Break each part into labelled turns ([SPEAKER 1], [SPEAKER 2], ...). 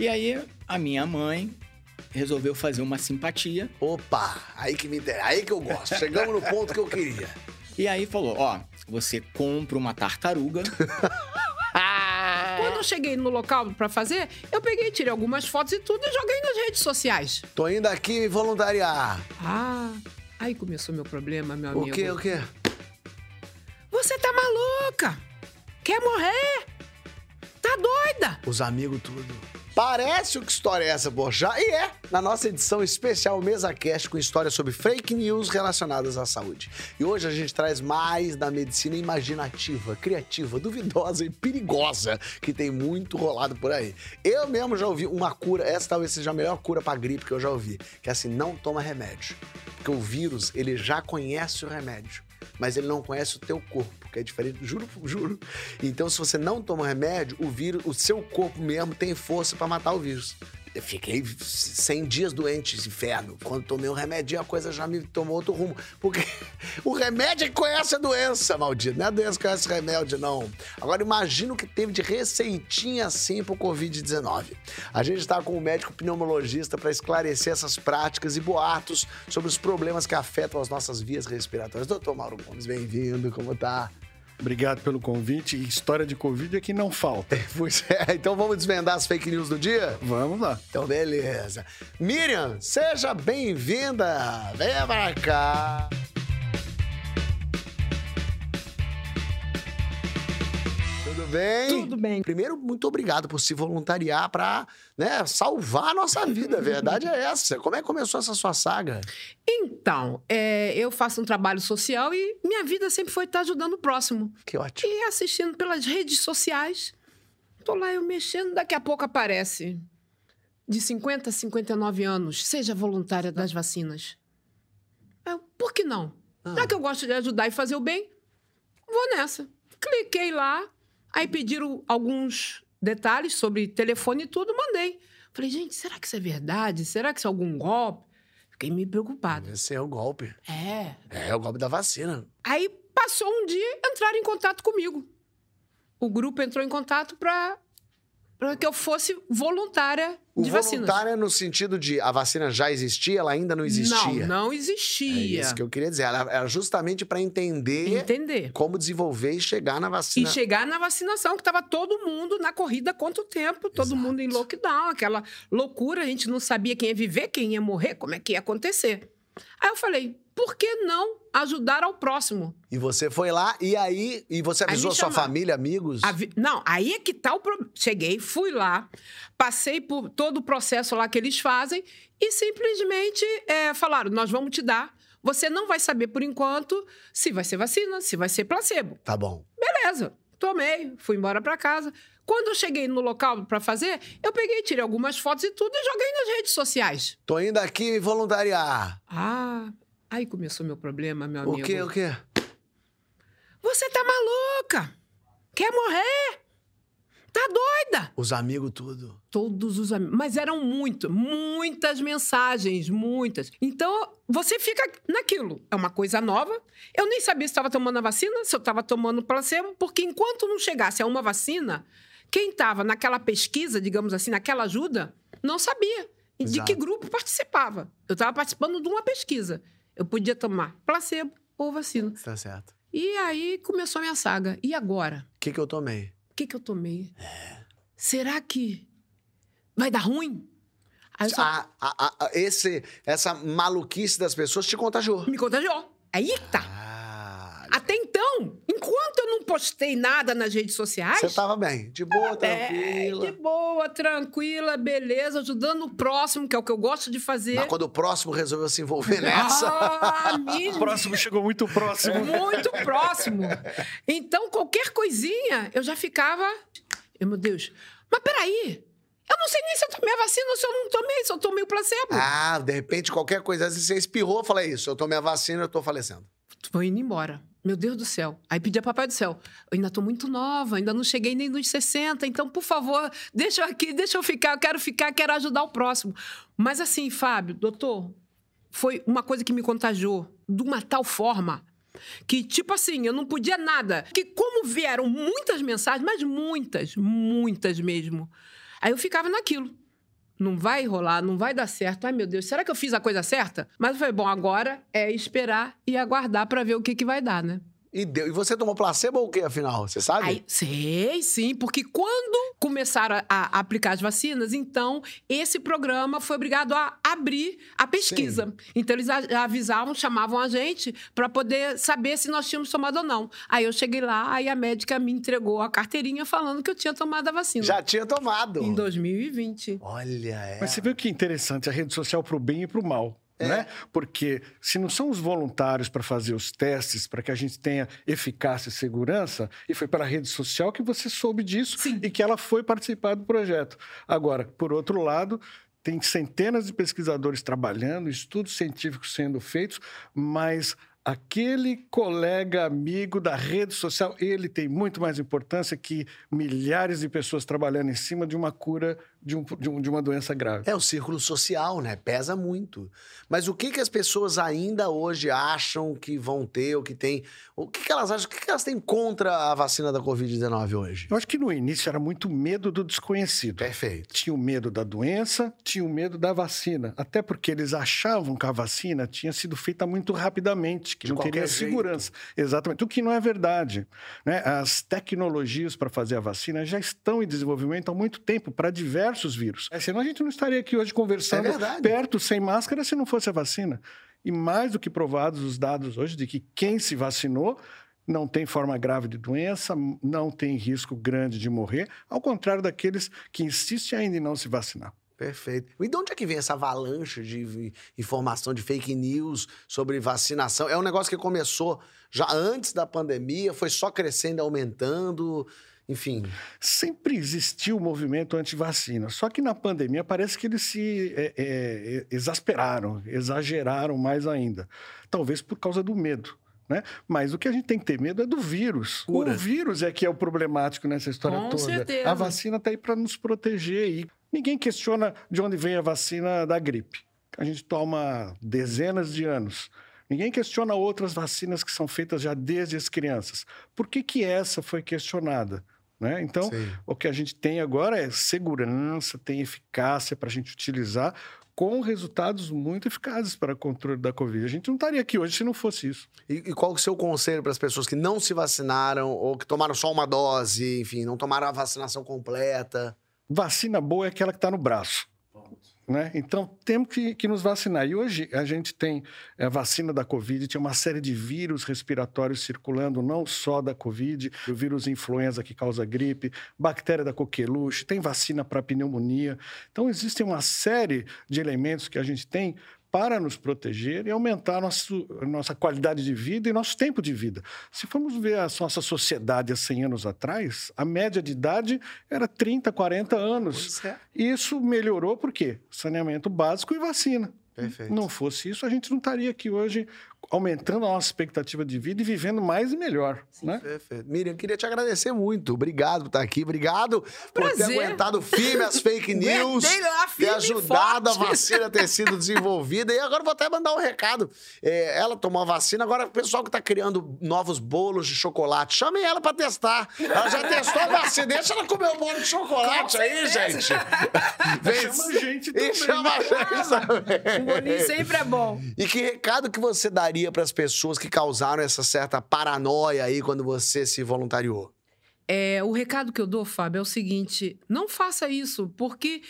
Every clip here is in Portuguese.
[SPEAKER 1] E aí, a minha mãe resolveu fazer uma simpatia.
[SPEAKER 2] Opa, aí que me interessa, aí que eu gosto. Chegamos no ponto que eu queria.
[SPEAKER 1] E aí falou: ó, você compra uma tartaruga.
[SPEAKER 3] Quando eu cheguei no local pra fazer, eu peguei, tirei algumas fotos e tudo e joguei nas redes sociais.
[SPEAKER 2] Tô indo aqui voluntariar.
[SPEAKER 3] Ah, aí começou meu problema, meu amigo.
[SPEAKER 2] O quê, o quê?
[SPEAKER 3] Você tá maluca? Quer morrer? Tá doida?
[SPEAKER 2] Os amigos tudo. Parece o que história é essa, Borjá? E é, na nossa edição especial Mesa Cast com histórias sobre fake news relacionadas à saúde. E hoje a gente traz mais da medicina imaginativa, criativa, duvidosa e perigosa que tem muito rolado por aí. Eu mesmo já ouvi uma cura, essa talvez seja a melhor cura pra gripe que eu já ouvi, que é assim, não toma remédio. Porque o vírus, ele já conhece o remédio mas ele não conhece o teu corpo, que é diferente, juro, juro. Então, se você não toma remédio, o vírus, o seu corpo mesmo tem força para matar o vírus. Eu fiquei 100 dias doente, inferno. Quando tomei um remédio, a coisa já me tomou outro rumo. Porque o remédio é que conhece a doença, maldito. Não é a doença que conhece o remédio, não. Agora, imagina o que teve de receitinha assim pro Covid-19. A gente está com um médico pneumologista para esclarecer essas práticas e boatos sobre os problemas que afetam as nossas vias respiratórias. Doutor Mauro Gomes, bem-vindo. Como tá?
[SPEAKER 4] Obrigado pelo convite. História de Covid é que não falta.
[SPEAKER 2] Pois é, então vamos desvendar as fake news do dia?
[SPEAKER 4] Vamos lá.
[SPEAKER 2] Então, beleza. Miriam, seja bem-vinda. Venha pra cá. Bem?
[SPEAKER 3] Tudo bem.
[SPEAKER 2] Primeiro, muito obrigado por se voluntariar para né, salvar a nossa vida. A verdade é essa. Como é que começou essa sua saga?
[SPEAKER 3] Então, é, eu faço um trabalho social e minha vida sempre foi estar ajudando o próximo.
[SPEAKER 2] Que ótimo.
[SPEAKER 3] E assistindo pelas redes sociais. Tô lá eu mexendo, daqui a pouco aparece. De 50 a 59 anos, seja voluntária das vacinas. Eu, por que não?
[SPEAKER 2] Ah.
[SPEAKER 3] Já que eu gosto de ajudar e fazer o bem, vou nessa. Cliquei lá, aí pediram alguns detalhes sobre telefone e tudo, mandei. Falei, gente, será que isso é verdade? Será que isso é algum golpe? Fiquei meio preocupada.
[SPEAKER 2] Esse é o golpe.
[SPEAKER 3] É.
[SPEAKER 2] É o golpe da vacina.
[SPEAKER 3] Aí passou um dia, entraram em contato comigo. O grupo entrou em contato para que eu fosse voluntária
[SPEAKER 2] O
[SPEAKER 3] de vacinas.
[SPEAKER 2] voluntário é no sentido de a vacina já existia, ela ainda não existia.
[SPEAKER 3] Não, não
[SPEAKER 2] É
[SPEAKER 3] existia.
[SPEAKER 2] isso que eu queria dizer. Ela era justamente para entender
[SPEAKER 3] Entender.
[SPEAKER 2] como desenvolver e chegar na
[SPEAKER 3] E
[SPEAKER 2] vacina.
[SPEAKER 3] chegar na vacinação, que estava todo mundo na corrida contra o tempo, todo
[SPEAKER 2] Exato.
[SPEAKER 3] mundo em lockdown, aquela loucura, a gente não sabia quem ia viver, quem ia morrer, como é que ia acontecer. Aí eu falei, por que não ajudar ao próximo?
[SPEAKER 2] E você foi lá e aí e você avisou sua família, amigos?
[SPEAKER 3] A vi- Não, aí é que tá o problema. Cheguei, fui lá, passei por todo o processo lá que eles fazem e simplesmente é, falaram: nós vamos te dar. Você não vai saber por enquanto se vai ser vacina, se vai ser placebo.
[SPEAKER 2] Tá bom.
[SPEAKER 3] Beleza, tomei, fui embora pra casa. Quando eu cheguei no local pra fazer, eu peguei, tirei algumas fotos e tudo e joguei nas redes sociais.
[SPEAKER 2] Tô indo aqui voluntariar.
[SPEAKER 3] Ah, aí começou meu problema, meu
[SPEAKER 2] O
[SPEAKER 3] amigo.
[SPEAKER 2] quê, o quê?
[SPEAKER 3] Você tá maluca? Quer morrer? Tá doida?
[SPEAKER 2] Os amigos tudo.
[SPEAKER 3] Todos os amigos. Mas eram muito, muitas mensagens, muitas. Então, você fica naquilo. É uma coisa nova. Eu nem sabia se estava tomando a vacina, se eu estava tomando placebo, porque enquanto não chegasse a uma vacina, quem estava naquela pesquisa, digamos assim, naquela ajuda, não sabia de
[SPEAKER 2] Exato.
[SPEAKER 3] que grupo participava. Eu estava participando de uma pesquisa. Eu podia tomar placebo ou vacina.
[SPEAKER 2] Tá certo.
[SPEAKER 3] E aí começou a minha saga. E agora?
[SPEAKER 2] O que que eu tomei?
[SPEAKER 3] O que, que eu tomei? Será que vai dar ruim? Aí só
[SPEAKER 2] a- a- a- esse, essa maluquice das pessoas te contagiou.
[SPEAKER 3] me contagiou. Aí tá.
[SPEAKER 2] Ah,
[SPEAKER 3] Até então, enquanto eu não postei nada nas redes sociais.
[SPEAKER 2] você tava bem. De boa,
[SPEAKER 3] é,
[SPEAKER 2] tranquila.
[SPEAKER 3] de boa, tranquila, beleza, ajudando o próximo, que é o que eu gosto de fazer.
[SPEAKER 2] Mas quando o próximo resolveu se envolver nessa.
[SPEAKER 3] Ah,
[SPEAKER 4] O próximo chegou muito próximo.
[SPEAKER 3] muito próximo. Então, qualquer coisinha, eu já ficava. Eu, meu Deus, mas peraí. Eu não sei nem se eu tomei a vacina ou se eu não tomei, se eu tomei o placebo.
[SPEAKER 2] Ah, de repente, qualquer coisa, assim, você espirrou, fala isso. Eu tomei a vacina, eu tô falecendo.
[SPEAKER 3] Tô indo embora. Meu Deus do céu. Aí pedi a Papai do Céu. Eu ainda tô muito nova, ainda não cheguei nem nos 60, então, por favor, deixa eu aqui, deixa eu ficar, eu quero ficar, quero ajudar o próximo. Mas assim, Fábio, doutor, foi uma coisa que me contagiou de uma tal forma que, tipo assim, eu não podia nada. Que como vieram muitas mensagens, mas muitas, muitas mesmo. Aí eu ficava naquilo. Não vai rolar, não vai dar certo. Ai, meu Deus, será que eu fiz a coisa certa? Mas foi bom, agora é esperar e aguardar para ver o que, que vai dar, né?
[SPEAKER 2] E, deu. e você tomou placebo ou o quê, afinal? Você sabe?
[SPEAKER 3] Aí, sei, sim, porque quando começaram a, a aplicar as vacinas, então esse programa foi obrigado a abrir a pesquisa.
[SPEAKER 2] Sim.
[SPEAKER 3] Então eles avisavam, chamavam a gente para poder saber se nós tínhamos tomado ou não. Aí eu cheguei lá, aí a médica me entregou a carteirinha falando que eu tinha tomado a vacina.
[SPEAKER 2] Já tinha tomado.
[SPEAKER 3] Em 2020.
[SPEAKER 2] Olha, é.
[SPEAKER 4] Mas você viu que interessante a rede social para o bem e para o mal.
[SPEAKER 2] É.
[SPEAKER 4] Né? Porque se não são os voluntários para fazer os testes, para que a gente tenha eficácia e segurança, e foi pela rede social que você soube disso
[SPEAKER 3] Sim.
[SPEAKER 4] e que ela foi participar do projeto. Agora, por outro lado, tem centenas de pesquisadores trabalhando, estudos científicos sendo feitos, mas aquele colega amigo da rede social, ele tem muito mais importância que milhares de pessoas trabalhando em cima de uma cura de, um- de um- de uma doença grave.
[SPEAKER 2] É o círculo social, né? Pesa muito. Mas o que, que as pessoas ainda hoje acham que vão ter, ou que tem. O que, que elas acham? O que, que elas têm contra a vacina da Covid-19 hoje?
[SPEAKER 4] Eu acho que no início era muito medo do desconhecido.
[SPEAKER 2] Perfeito.
[SPEAKER 4] Tinha o medo da doença, tinha o medo da vacina. Até porque eles achavam que a vacina tinha sido feita muito rapidamente, que
[SPEAKER 2] De
[SPEAKER 4] não teria
[SPEAKER 2] jeito.
[SPEAKER 4] segurança. Exatamente. O que não é verdade. Né? As tecnologias para fazer a vacina já estão em desenvolvimento há muito tempo para diversos vírus. É, Senão a gente não estaria aqui hoje conversando
[SPEAKER 2] É
[SPEAKER 4] perto, sem máscara, se não fosse a vacina. E mais do que provados os dados hoje de que quem se vacinou não tem forma grave de doença, não tem risco grande de morrer, ao contrário daqueles que insistem ainda em não se vacinar.
[SPEAKER 2] Perfeito. E de onde é que vem essa avalanche de informação, de fake news sobre vacinação? É um negócio que começou já antes da pandemia, foi só crescendo, e aumentando, enfim.
[SPEAKER 4] Sempre existiu o movimento anti-vacina, só que na pandemia parece que eles se é, é, exasperaram, exageraram mais ainda. Talvez por causa do medo. Né? Mas o que a gente tem que ter medo é do vírus.
[SPEAKER 2] Cura.
[SPEAKER 4] O vírus é que é o problemático nessa história
[SPEAKER 3] Com
[SPEAKER 4] toda.
[SPEAKER 3] certeza.
[SPEAKER 4] A vacina está aí para nos proteger. E ninguém questiona de onde vem a vacina da gripe. A gente toma dezenas de anos. Ninguém questiona outras vacinas que são feitas já desde as crianças. Por que, que essa foi questionada? Né? Então,
[SPEAKER 2] Sim.
[SPEAKER 4] o que a gente tem agora é segurança, tem eficácia para a gente utilizar com resultados muito eficazes para o controle da Covid. A gente não estaria aqui hoje se não fosse isso.
[SPEAKER 2] E, e qual é o seu conselho para as pessoas que não se vacinaram ou que tomaram só uma dose, enfim, não tomaram a vacinação completa?
[SPEAKER 4] Vacina boa é aquela que está no braço. Né? Então, temos que, que nos vacinar. E hoje a gente tem a vacina da Covid, tem uma série de vírus respiratórios circulando, não só da Covid, o vírus influenza que causa gripe, bactéria da coqueluche, tem vacina para pneumonia. Então, existem uma série de elementos que a gente tem para nos proteger e aumentar nosso, nossa qualidade de vida e nosso tempo de vida. Se formos ver a nossa sociedade há 100 anos atrás, a média de idade era 30, 40 anos.
[SPEAKER 2] É.
[SPEAKER 4] Isso melhorou por quê? Saneamento básico e vacina.
[SPEAKER 2] Perfeito.
[SPEAKER 4] Não fosse isso, a gente não estaria aqui hoje aumentando a nossa expectativa de vida e vivendo mais e melhor. Né?
[SPEAKER 2] Perfeito. Miriam, queria te agradecer muito. Obrigado por estar aqui. Obrigado por ter
[SPEAKER 3] Prazer.
[SPEAKER 2] aguentado firme as fake news.
[SPEAKER 3] Lá,
[SPEAKER 2] ter
[SPEAKER 3] firme e
[SPEAKER 2] ajudado a
[SPEAKER 3] forte.
[SPEAKER 2] vacina a ter sido desenvolvida. E agora vou até mandar um recado. É, ela tomou a vacina, agora o pessoal que está criando novos bolos de chocolate, chamem ela para testar. Ela já testou a vacina. Deixa ela comer o bolo de chocolate aí, gente. Vem-
[SPEAKER 4] Chama a gente também,
[SPEAKER 2] E chama a gente também.
[SPEAKER 3] Um bolinho sempre é bom.
[SPEAKER 2] E que recado que você daria para as pessoas que causaram essa certa paranoia aí quando você se voluntariou?
[SPEAKER 3] É, o recado que eu dou, Fábio, é o seguinte: não faça isso, porque.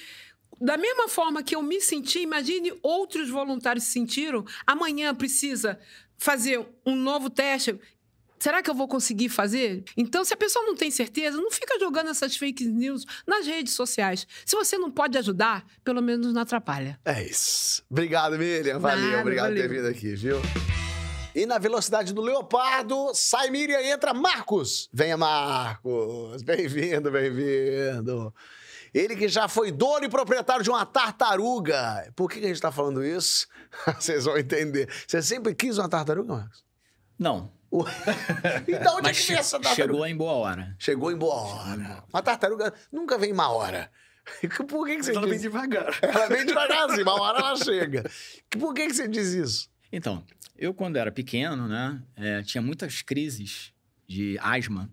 [SPEAKER 3] Da mesma forma que eu me senti, imagine outros voluntários se sentiram. Amanhã precisa fazer um novo teste. Será que eu vou conseguir fazer? Então, se a pessoa não tem certeza, não fica jogando essas fake news nas redes sociais. Se você não pode ajudar, pelo menos não atrapalha.
[SPEAKER 2] É isso. Obrigado, Miriam. Valeu,
[SPEAKER 3] Nada,
[SPEAKER 2] obrigado por ter
[SPEAKER 3] valeu.
[SPEAKER 2] vindo aqui, viu? E na velocidade do Leopardo, sai Miriam e entra Marcos. Venha, Marcos. Bem-vindo, bem-vindo. Ele que já foi dono e proprietário de uma tartaruga. Por que que a gente tá falando isso? Vocês vão entender. Você sempre quis uma tartaruga, Marcos?
[SPEAKER 1] Não,
[SPEAKER 2] Ué. Então, onde é
[SPEAKER 1] mas
[SPEAKER 2] que
[SPEAKER 1] che-
[SPEAKER 2] vem essa tartaruga?
[SPEAKER 1] chegou em boa hora.
[SPEAKER 2] Chegou em boa hora. Uma tartaruga nunca vem em má hora. Por que, que você
[SPEAKER 4] Ela vem
[SPEAKER 2] diz?
[SPEAKER 4] devagar.
[SPEAKER 2] Ela vem devagarzinho, uma hora ela chega. Por que, que você diz isso?
[SPEAKER 1] Então, eu quando era pequeno, né, eh, tinha muitas crises de asma,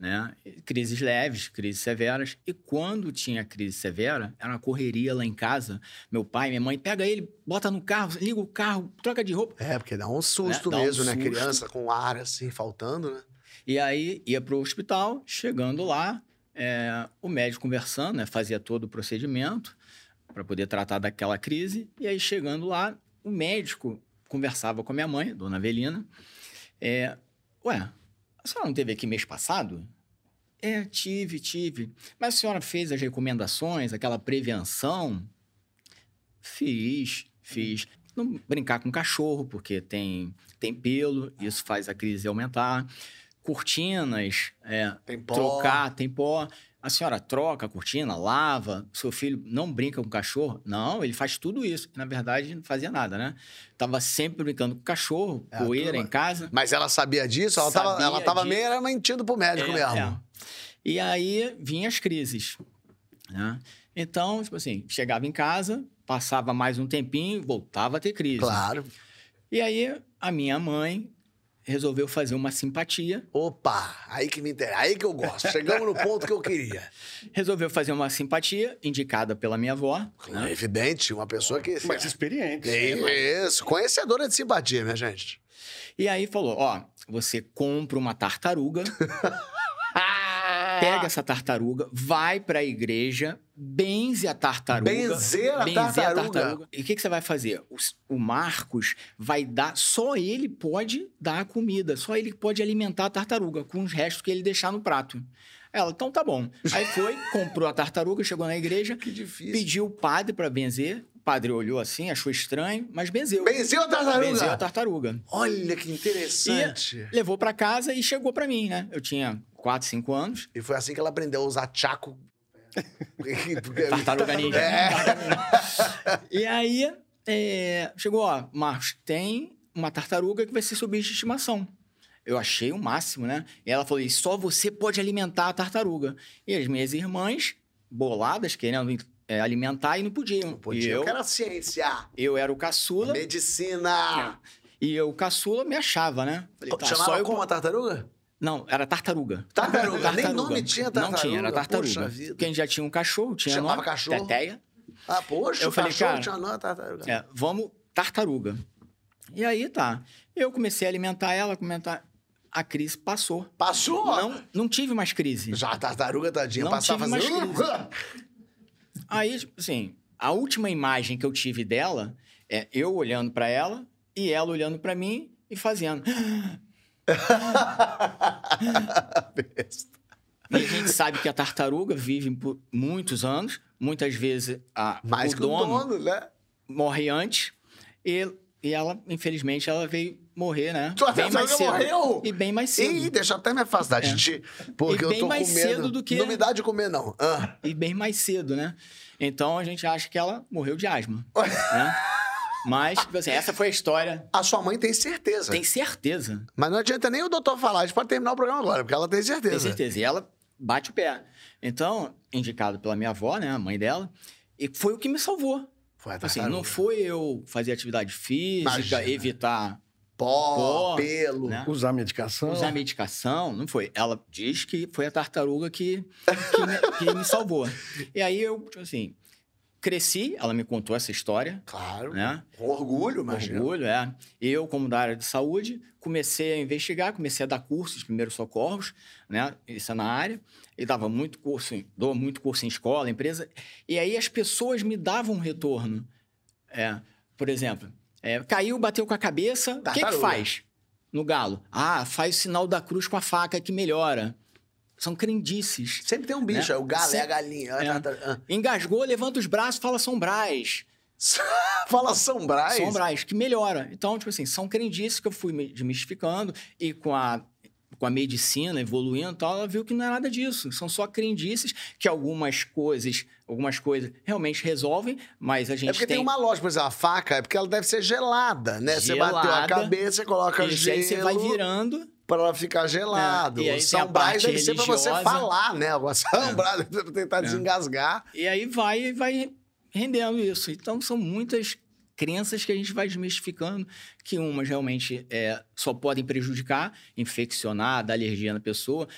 [SPEAKER 1] né? Crises leves, crises severas. E quando tinha crise severa, era uma correria lá em casa. Meu pai, minha mãe, pega ele, bota no carro, liga o carro, troca de roupa.
[SPEAKER 2] É, porque dá um susto
[SPEAKER 1] Né? Dá um
[SPEAKER 2] mesmo, né?
[SPEAKER 1] susto.
[SPEAKER 2] Criança com ar assim, faltando, né?
[SPEAKER 1] E aí ia pro hospital, chegando lá, é, o médico conversando, né? Fazia todo o procedimento para poder tratar daquela crise. E aí, chegando lá, o médico conversava com a minha mãe, dona Avelina. É, Ué, a senhora não teve aqui mês passado? É, tive, tive. Mas a senhora fez as recomendações, aquela prevenção? Fiz, fiz. Não brincar com cachorro, porque tem, tem pelo, isso faz a crise aumentar. Cortinas, é,
[SPEAKER 2] Tem
[SPEAKER 1] trocar, tem pó. A senhora troca a cortina, lava, seu filho não brinca com o cachorro? Não, ele faz tudo isso. Na verdade, não fazia nada, né? Tava sempre brincando com o cachorro,
[SPEAKER 2] É,
[SPEAKER 1] poeira em casa.
[SPEAKER 2] Mas ela sabia disso? Ela tava,
[SPEAKER 1] Sabia
[SPEAKER 2] ela tava
[SPEAKER 1] disso.
[SPEAKER 2] meio mentindo pro médico
[SPEAKER 1] É,
[SPEAKER 2] mesmo.
[SPEAKER 1] é. E aí vinham as crises. Né? Então, tipo assim, chegava em casa, passava mais um tempinho, voltava a ter crise.
[SPEAKER 2] Claro.
[SPEAKER 1] E aí a minha mãe resolveu fazer uma simpatia.
[SPEAKER 2] Opa, aí que me interessa, aí que eu gosto. Chegamos no ponto que eu queria.
[SPEAKER 1] Resolveu fazer uma simpatia, indicada pela minha avó. né?
[SPEAKER 2] Evidente, uma pessoa que.
[SPEAKER 4] Mais experiente.
[SPEAKER 2] Isso, conhecedora de simpatia, minha gente.
[SPEAKER 1] E aí falou: ó, você compra uma tartaruga, pega essa tartaruga, vai pra igreja, benze a tartaruga.
[SPEAKER 2] Benzer a tartaruga?
[SPEAKER 1] E o que, que você vai fazer? O, o Marcos vai dar, só ele pode dar a comida, só ele pode alimentar a tartaruga com os restos que ele deixar no prato. Ela, então tá bom. Aí foi, comprou a tartaruga, chegou na igreja,
[SPEAKER 2] Que difícil.
[SPEAKER 1] pediu o padre pra benzer. O padre olhou assim, achou estranho, mas benzeu.
[SPEAKER 2] Benzeu a tartaruga?
[SPEAKER 1] Benzeu a tartaruga.
[SPEAKER 2] Olha que interessante.
[SPEAKER 1] Levou pra casa e chegou pra mim, né? Eu tinha 4, 5 anos.
[SPEAKER 2] E... foi assim que ela aprendeu a usar tchaco. Porque-
[SPEAKER 1] Tartaruga ninja.
[SPEAKER 2] É.
[SPEAKER 1] E aí, é, chegou, ó, Marcos, tem uma tartaruga que vai ser seu bicho de estimação. Eu achei o máximo, né? E ela falou, e só você pode alimentar a tartaruga. E as minhas irmãs, boladas, querendo é, alimentar e não podiam.
[SPEAKER 2] Podia,
[SPEAKER 1] e
[SPEAKER 2] eu
[SPEAKER 1] eu,
[SPEAKER 2] quero a ciência,
[SPEAKER 1] eu era o caçula.
[SPEAKER 2] medicina.
[SPEAKER 1] E eu, caçula, me achava, né? Falei, tá,
[SPEAKER 2] Chamava
[SPEAKER 1] só eu...
[SPEAKER 2] como a tartaruga?
[SPEAKER 1] Não, era tartaruga.
[SPEAKER 2] Tartaruga. Nem nome tinha
[SPEAKER 1] Não
[SPEAKER 2] tartaruga.
[SPEAKER 1] tinha, era tartaruga.
[SPEAKER 2] Poxa vida.
[SPEAKER 1] Porque a gente já tinha um cachorro, tinha
[SPEAKER 2] Chamava
[SPEAKER 1] nome,
[SPEAKER 2] cachorro?
[SPEAKER 1] Teteia.
[SPEAKER 2] Ah, poxa,
[SPEAKER 1] Eu
[SPEAKER 2] o
[SPEAKER 1] falei,
[SPEAKER 2] cachorro
[SPEAKER 1] cara,
[SPEAKER 2] tinha nome tartaruga.
[SPEAKER 1] É, vamos, tartaruga. E aí tá. Eu comecei a alimentar ela, comentar. A crise passou.
[SPEAKER 2] Passou?
[SPEAKER 1] Não, não tive mais crise.
[SPEAKER 2] Já a tartaruga, tadinha,
[SPEAKER 1] Não
[SPEAKER 2] passava
[SPEAKER 1] tive mais
[SPEAKER 2] fazendo...
[SPEAKER 1] crise. Aí, assim, a última imagem que eu tive dela é eu olhando pra ela e ela olhando pra mim e fazendo. E a gente sabe que a tartaruga vive por muitos anos. Muitas vezes a,
[SPEAKER 2] Mais
[SPEAKER 1] o dono,
[SPEAKER 2] dono, né?
[SPEAKER 1] morre antes. E, e ela, infelizmente, ela veio morrer, né?
[SPEAKER 2] Tua
[SPEAKER 1] bem mais cedo.
[SPEAKER 2] morreu?
[SPEAKER 1] E bem mais cedo.
[SPEAKER 2] Ih, deixa eu até me afastar. Porque
[SPEAKER 1] É. E
[SPEAKER 2] eu
[SPEAKER 1] bem
[SPEAKER 2] tô
[SPEAKER 1] mais
[SPEAKER 2] com medo.
[SPEAKER 1] cedo do que-
[SPEAKER 2] Não me dá de comer, não. Ah.
[SPEAKER 1] E bem mais cedo, né? Então a gente acha que ela morreu de asma. né? Mas, tipo assim, essa foi a história.
[SPEAKER 2] A sua mãe tem certeza.
[SPEAKER 1] Tem certeza.
[SPEAKER 2] Mas não adianta nem o doutor falar. A gente pode terminar o programa agora, porque ela tem certeza.
[SPEAKER 1] Tem certeza. E ela bate o pé. Então, indicado pela minha avó, né? A mãe dela. E foi o que me salvou.
[SPEAKER 2] Foi a
[SPEAKER 1] Tipo assim,
[SPEAKER 2] tartaruga.
[SPEAKER 1] não foi eu fazer atividade física,
[SPEAKER 2] Imagina.
[SPEAKER 1] evitar
[SPEAKER 2] Pó,
[SPEAKER 1] Pó,
[SPEAKER 2] pelo.
[SPEAKER 1] né?
[SPEAKER 4] Usar medicação.
[SPEAKER 1] usar medicação, não foi. Ela diz que foi a tartaruga que, que, me, que me salvou. E aí eu, tipo assim, cresci, ela me contou essa história,
[SPEAKER 2] Claro.
[SPEAKER 1] né?
[SPEAKER 2] Com orgulho, imagina.
[SPEAKER 1] Orgulho, é. Eu, como da área de saúde, comecei a investigar, comecei a dar cursos de primeiros socorros, né? Isso é na área. E dava muito curso, em- dou muito curso em escola, empresa. E aí as pessoas me davam um retorno. É, por exemplo, é, caiu, bateu com a cabeça, o que, que faz no galo? Ah, faz o sinal da cruz com a faca que melhora. São crendices.
[SPEAKER 2] Sempre tem um bicho.
[SPEAKER 1] Né?
[SPEAKER 2] É o galo, é a
[SPEAKER 1] Sempre-
[SPEAKER 2] galinha. é a
[SPEAKER 1] É.
[SPEAKER 2] tartaruga.
[SPEAKER 1] Engasgou, levanta os braços, fala São Brás.
[SPEAKER 2] Ah. Fala São Brás.
[SPEAKER 1] São Brás, que melhora. Então, tipo assim, são crendices que eu fui me desmistificando e com a, com a medicina evoluindo e tal, ela viu que não é nada disso. São só crendices que algumas coisas, algumas coisas realmente resolvem, mas a gente
[SPEAKER 2] É porque tem... uma lógica, por exemplo, a faca é porque ela deve ser gelada, né? Você bateu a
[SPEAKER 1] Gelada.
[SPEAKER 2] cabeça, você coloca
[SPEAKER 1] Isso,
[SPEAKER 2] gelo
[SPEAKER 1] aí você vai virando.
[SPEAKER 2] Pra ela ficar gelado.
[SPEAKER 1] É, aí
[SPEAKER 2] O
[SPEAKER 1] tem
[SPEAKER 2] São
[SPEAKER 1] a
[SPEAKER 2] Brás
[SPEAKER 1] parte
[SPEAKER 2] deve ser pra você falar, né? O São Brás deve ser pra tentar desengasgar.
[SPEAKER 1] E aí vai, vai rendendo isso. Então, são muitas crenças que a gente vai desmistificando, que umas realmente é, só podem prejudicar, infeccionar, dar alergia na pessoa.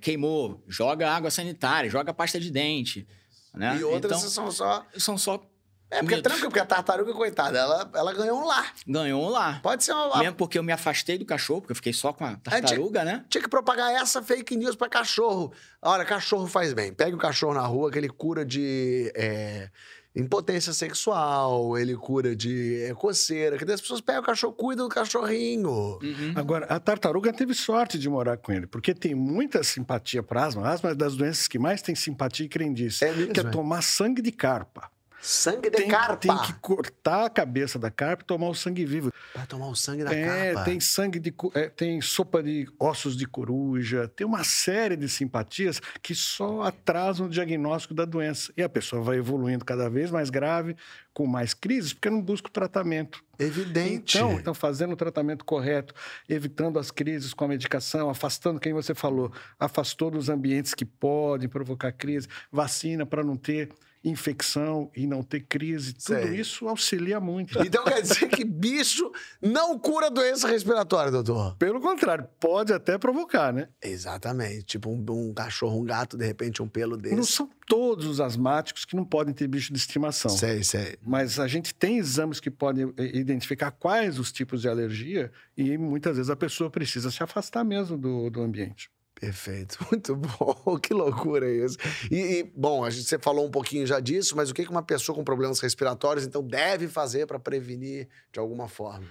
[SPEAKER 1] queimou, joga água sanitária, joga pasta de dente. Né?
[SPEAKER 2] E outras
[SPEAKER 1] então,
[SPEAKER 2] são só.
[SPEAKER 1] são só.
[SPEAKER 2] É, porque é tranquilo, porque a tartaruga, coitada, ela, ela ganhou um lar.
[SPEAKER 1] Ganhou lá.
[SPEAKER 2] Pode ser um lar.
[SPEAKER 1] Mesmo porque eu me afastei do cachorro, porque eu fiquei só com a tartaruga, né?
[SPEAKER 2] Tinha que propagar essa fake news pra cachorro. Olha, cachorro faz bem. Pega o cachorro na rua que ele cura de é, impotência sexual, ele cura de é, coceira. Que as pessoas pegam o cachorro, cuidam do cachorrinho.
[SPEAKER 1] Uhum.
[SPEAKER 4] Agora, a tartaruga teve sorte de morar com ele, porque tem muita simpatia para asma. A asma é das doenças que mais tem simpatia e crendice,
[SPEAKER 2] É mesmo,
[SPEAKER 4] que é
[SPEAKER 2] é?
[SPEAKER 4] tomar sangue de carpa.
[SPEAKER 2] Sangue de
[SPEAKER 4] Tem,
[SPEAKER 2] carpa.
[SPEAKER 4] tem que cortar a cabeça da carpa e tomar o sangue vivo.
[SPEAKER 2] Vai tomar o sangue da
[SPEAKER 4] É,
[SPEAKER 2] carpa.
[SPEAKER 4] tem sangue de. é, tem sopa de ossos de coruja, tem uma série de simpatias que só atrasam o diagnóstico da doença. E a pessoa vai evoluindo cada vez mais grave, com mais crises, porque não busca o tratamento.
[SPEAKER 2] Evidente.
[SPEAKER 4] Então, então, fazendo o tratamento correto, evitando as crises com a medicação, afastando quem você falou, afastou dos ambientes que podem provocar crise, vacina para não ter infecção e não ter crise, tudo
[SPEAKER 2] Sei.
[SPEAKER 4] isso auxilia muito.
[SPEAKER 2] Então quer dizer que bicho não cura doença respiratória, doutor?
[SPEAKER 4] Pelo contrário, pode até provocar, né?
[SPEAKER 2] Exatamente. Tipo um, um cachorro, um gato, de repente um pelo desse.
[SPEAKER 4] Não são todos os asmáticos que não podem ter bicho de estimação.
[SPEAKER 2] Sei, sei.
[SPEAKER 4] Mas a gente tem exames que podem eh, identificar quais os tipos de alergia e muitas vezes a pessoa precisa se afastar mesmo do, do ambiente.
[SPEAKER 2] Perfeito, muito bom. Que loucura isso. E, e, bom, a gente, você falou um pouquinho já disso, mas o que uma pessoa com problemas respiratórios então deve fazer para prevenir de alguma forma?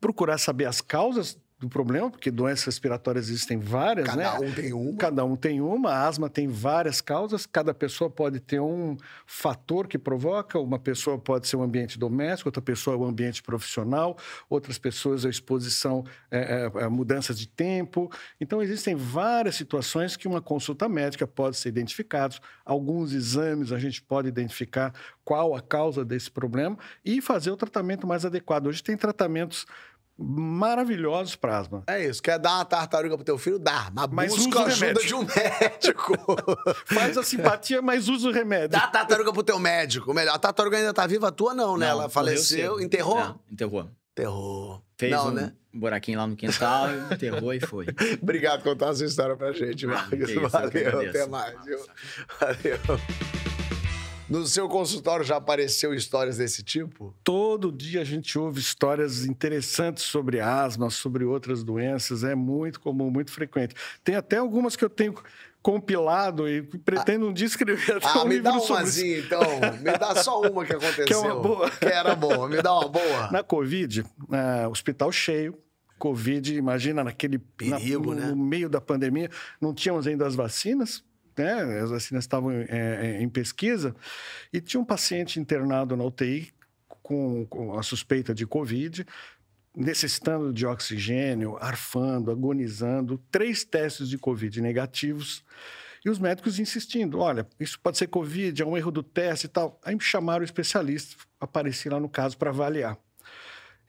[SPEAKER 4] Procurar saber as causas do problema, porque doenças respiratórias existem várias, né?
[SPEAKER 2] Cada um tem uma.
[SPEAKER 4] Cada um tem uma, a asma tem várias causas, cada pessoa pode ter um fator que provoca, uma pessoa pode ser o ambiente doméstico, outra pessoa é o ambiente profissional, outras pessoas a exposição, é, é, a mudanças de tempo. Então, existem várias situações que uma consulta médica pode ser identificada, alguns exames a gente pode identificar qual a causa desse problema e fazer o tratamento mais adequado. Hoje tem tratamentos maravilhosos para asma.
[SPEAKER 2] É isso. Quer dar uma tartaruga pro teu filho? Dá. Mas,
[SPEAKER 4] Mas
[SPEAKER 2] busca ajuda
[SPEAKER 4] remédio.
[SPEAKER 2] de um médico.
[SPEAKER 4] Faz a simpatia, mas usa o remédio.
[SPEAKER 2] Dá a tartaruga pro teu médico. Melhor. A tartaruga ainda tá viva, a tua não, né?
[SPEAKER 1] Não,
[SPEAKER 2] Ela faleceu. Enterrou?
[SPEAKER 1] É, enterrou.
[SPEAKER 2] Enterrou.
[SPEAKER 1] Fez
[SPEAKER 2] não,
[SPEAKER 1] um
[SPEAKER 2] né?
[SPEAKER 1] buraquinho lá no quintal, enterrou e foi.
[SPEAKER 2] Obrigado por contar essa história pra gente, Marcos.
[SPEAKER 1] isso, eu que
[SPEAKER 2] Valeu, até mais. Valeu. No seu consultório já apareceu histórias desse tipo?
[SPEAKER 4] Todo dia a gente ouve histórias interessantes sobre asma, sobre outras doenças. É muito comum, muito frequente. Tem até algumas que eu tenho compilado e pretendo um dia escrever até
[SPEAKER 2] Ah,
[SPEAKER 4] um
[SPEAKER 2] me dá umazinha, então. Me dá só uma que aconteceu.
[SPEAKER 4] Que é uma boa.
[SPEAKER 2] Que era boa. Me dá uma boa.
[SPEAKER 4] Na Covid, ah, hospital cheio. Covid, imagina naquele
[SPEAKER 2] Perigo,
[SPEAKER 4] na-
[SPEAKER 2] né?
[SPEAKER 4] no meio da pandemia, não tínhamos ainda as vacinas, né? As vacinas estavam é, em pesquisa e tinha um paciente internado na UTI com, com a suspeita de Covid, necessitando de oxigênio, arfando, agonizando, três testes de Covid negativos. E os médicos insistindo: olha, isso pode ser Covid, é um erro do teste e tal. Aí me chamaram o especialista, apareci lá no caso para avaliar.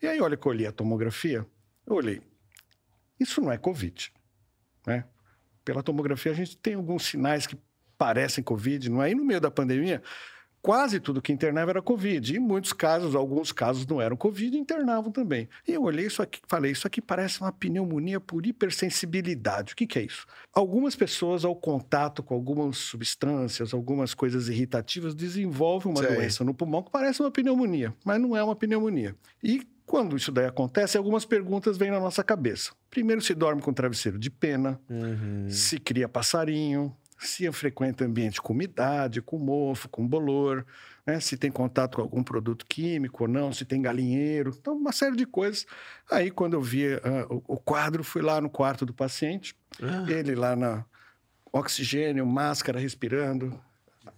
[SPEAKER 4] E aí, olha olhei a tomografia, eu olhei. Isso não é Covid, né? Pela tomografia, a gente tem alguns sinais que parecem Covid, não é? E no meio da pandemia, quase tudo que internava era Covid. E em muitos casos, alguns casos não eram Covid, internavam também. E eu olhei isso aqui falei, isso aqui parece uma pneumonia por hipersensibilidade. O que, que é isso? Algumas pessoas, ao contato com algumas substâncias, algumas coisas irritativas, desenvolvem uma
[SPEAKER 2] Sei.
[SPEAKER 4] doença no pulmão que parece uma pneumonia, mas não é uma pneumonia. E quando isso daí acontece, algumas perguntas vêm na nossa cabeça. Primeiro, se dorme com travesseiro de pena, se cria passarinho, se frequenta ambiente com umidade, com mofo, com bolor, né? se tem contato com algum produto químico ou não, se tem galinheiro, então uma série de coisas. Aí, quando eu vi ah, o, o quadro, fui lá no quarto do paciente,
[SPEAKER 2] Ah,
[SPEAKER 4] ele lá na oxigênio, máscara respirando,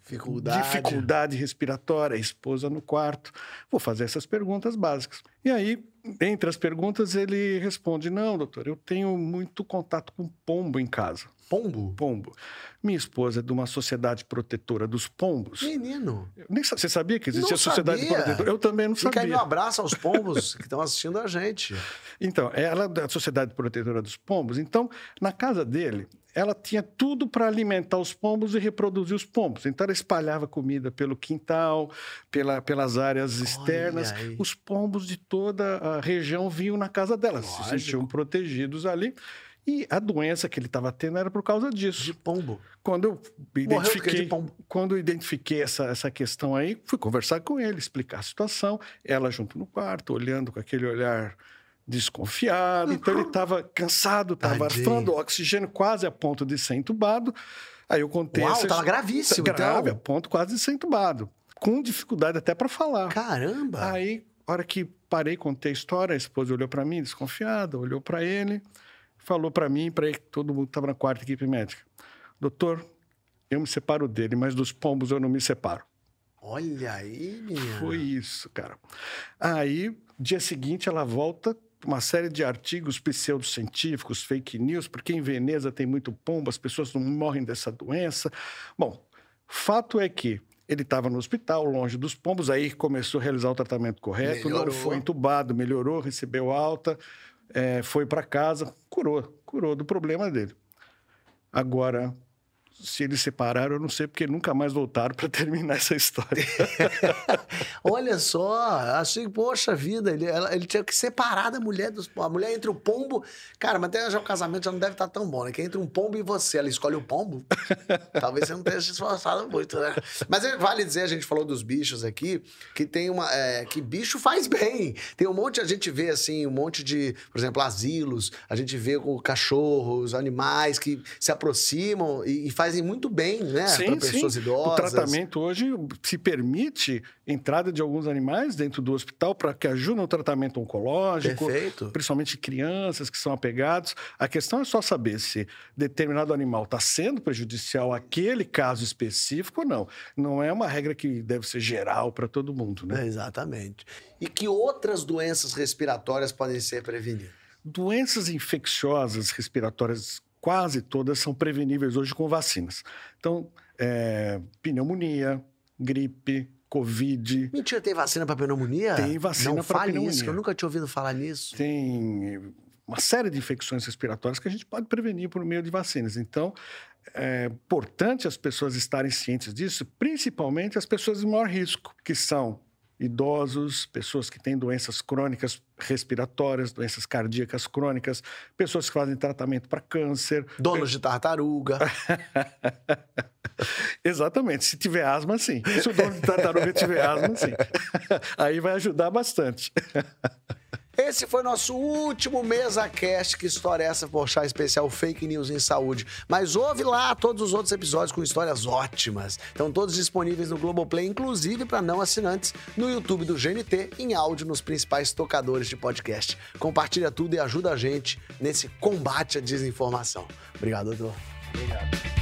[SPEAKER 2] dificuldade.
[SPEAKER 4] dificuldade respiratória, esposa no quarto. Vou fazer essas perguntas básicas. E aí, entre as perguntas, ele responde: Não, doutor, eu tenho muito contato com pombo em casa.
[SPEAKER 2] Pombo?
[SPEAKER 4] Pombo. Minha esposa é de uma sociedade protetora dos pombos.
[SPEAKER 2] Menino.
[SPEAKER 4] Eu nem sa- você sabia que existia
[SPEAKER 2] Não
[SPEAKER 4] sociedade
[SPEAKER 2] sabia.
[SPEAKER 4] protetora? Eu também não
[SPEAKER 2] Fica aí meu
[SPEAKER 4] sabia.
[SPEAKER 2] abraço aos pombos que estão assistindo a gente.
[SPEAKER 4] Então, ela é da Sociedade Protetora dos Pombos. Então, na casa dele, ela tinha tudo para alimentar os pombos e reproduzir os pombos. Então, ela espalhava comida pelo quintal, pela, pelas áreas externas. Os pombos de toda a região vinham na casa dela, se
[SPEAKER 2] Lógico.
[SPEAKER 4] sentiam protegidos ali. E a doença que ele estava tendo era por causa disso.
[SPEAKER 2] De pombo.
[SPEAKER 4] Quando eu identifiquei, quando eu identifiquei essa, essa questão aí, fui conversar com ele, explicar a situação. Ela junto no quarto, olhando com aquele olhar desconfiado. Então ele estava cansado, estava arfando oxigênio quase a ponto de ser entubado. Aí eu contei
[SPEAKER 2] Uau,
[SPEAKER 4] essa
[SPEAKER 2] tava gravíssimo,
[SPEAKER 4] grave, a
[SPEAKER 2] então.
[SPEAKER 4] ponto quase de ser entubado, com dificuldade até para falar.
[SPEAKER 2] Caramba.
[SPEAKER 4] Aí, a hora que parei, contei a história, a esposa olhou para mim, desconfiada, olhou para ele, falou para mim, para todo mundo que estava na quarta equipe médica: Doutor, eu me separo dele, mas dos pombos eu não me separo.
[SPEAKER 2] Olha aí, minha.
[SPEAKER 4] Foi isso, cara. Aí, dia seguinte, ela volta uma série de artigos pseudocientíficos, fake news, porque em Veneza tem muito pombo, as pessoas não morrem dessa doença. Bom, fato é que ele estava no hospital, longe dos pombos, aí começou a realizar o tratamento correto,
[SPEAKER 2] Melhorou.
[SPEAKER 4] não foi entubado, melhorou, recebeu alta, eh, foi para casa, curou, curou do problema dele. Agora, se eles separaram, eu não sei porque nunca mais voltaram para terminar essa história.
[SPEAKER 2] Olha só, achei, poxa vida, ele, ela- ele tinha que separar da mulher dos A mulher entre o pombo. Cara, mas até já o casamento já não deve estar tão bom, né? Que entre um pombo e você, ela escolhe o pombo. Talvez você não tenha se esforçado muito, né? Mas é, vale dizer, a gente falou dos bichos aqui, que tem uma. é, que bicho faz bem. Tem um monte, a gente vê assim, um monte de, por exemplo, asilos, a gente vê com cachorros, animais que se aproximam e, e fazem muito bem, né? Para pessoas
[SPEAKER 4] O
[SPEAKER 2] idosas.
[SPEAKER 4] tratamento hoje se permite entrada de alguns animais dentro do hospital para que ajudem no tratamento oncológico,
[SPEAKER 2] Perfeito.
[SPEAKER 4] principalmente crianças que são apegados. A questão é só saber se determinado animal está sendo prejudicial àquele caso específico ou não. Não é uma regra que deve ser geral para todo mundo, né?
[SPEAKER 2] É, exatamente. E que outras doenças respiratórias podem ser prevenidas?
[SPEAKER 4] Doenças infecciosas respiratórias, quase todas, são preveníveis hoje com vacinas. Então, é, pneumonia, gripe, covid,
[SPEAKER 2] Mentira, tem vacina para pneumonia?
[SPEAKER 4] Tem vacina
[SPEAKER 2] fale
[SPEAKER 4] pneumonia.
[SPEAKER 2] isso, que eu nunca tinha ouvido falar nisso.
[SPEAKER 4] tem uma série de infecções respiratórias que a gente pode prevenir por meio de vacinas. Então, é importante as pessoas estarem cientes disso, principalmente as pessoas de maior risco, que são idosos, pessoas que têm doenças crônicas respiratórias, doenças cardíacas crônicas, pessoas que fazem tratamento para câncer.
[SPEAKER 2] Donos de tartaruga.
[SPEAKER 4] Exatamente. Se tiver asma, sim. Se o dono de tartaruga tiver asma, sim. Aí vai ajudar bastante.
[SPEAKER 2] Esse foi nosso último Mesa Cast. Que história é essa, Porchat especial Fake News em Saúde. Mas ouve lá todos os outros episódios com histórias ótimas. Estão todos disponíveis no Globoplay, inclusive para não assinantes, no YouTube do GNT, em áudio nos principais tocadores de podcast. Compartilha tudo e ajuda a gente nesse combate à desinformação. Obrigado, doutor.
[SPEAKER 1] Obrigado.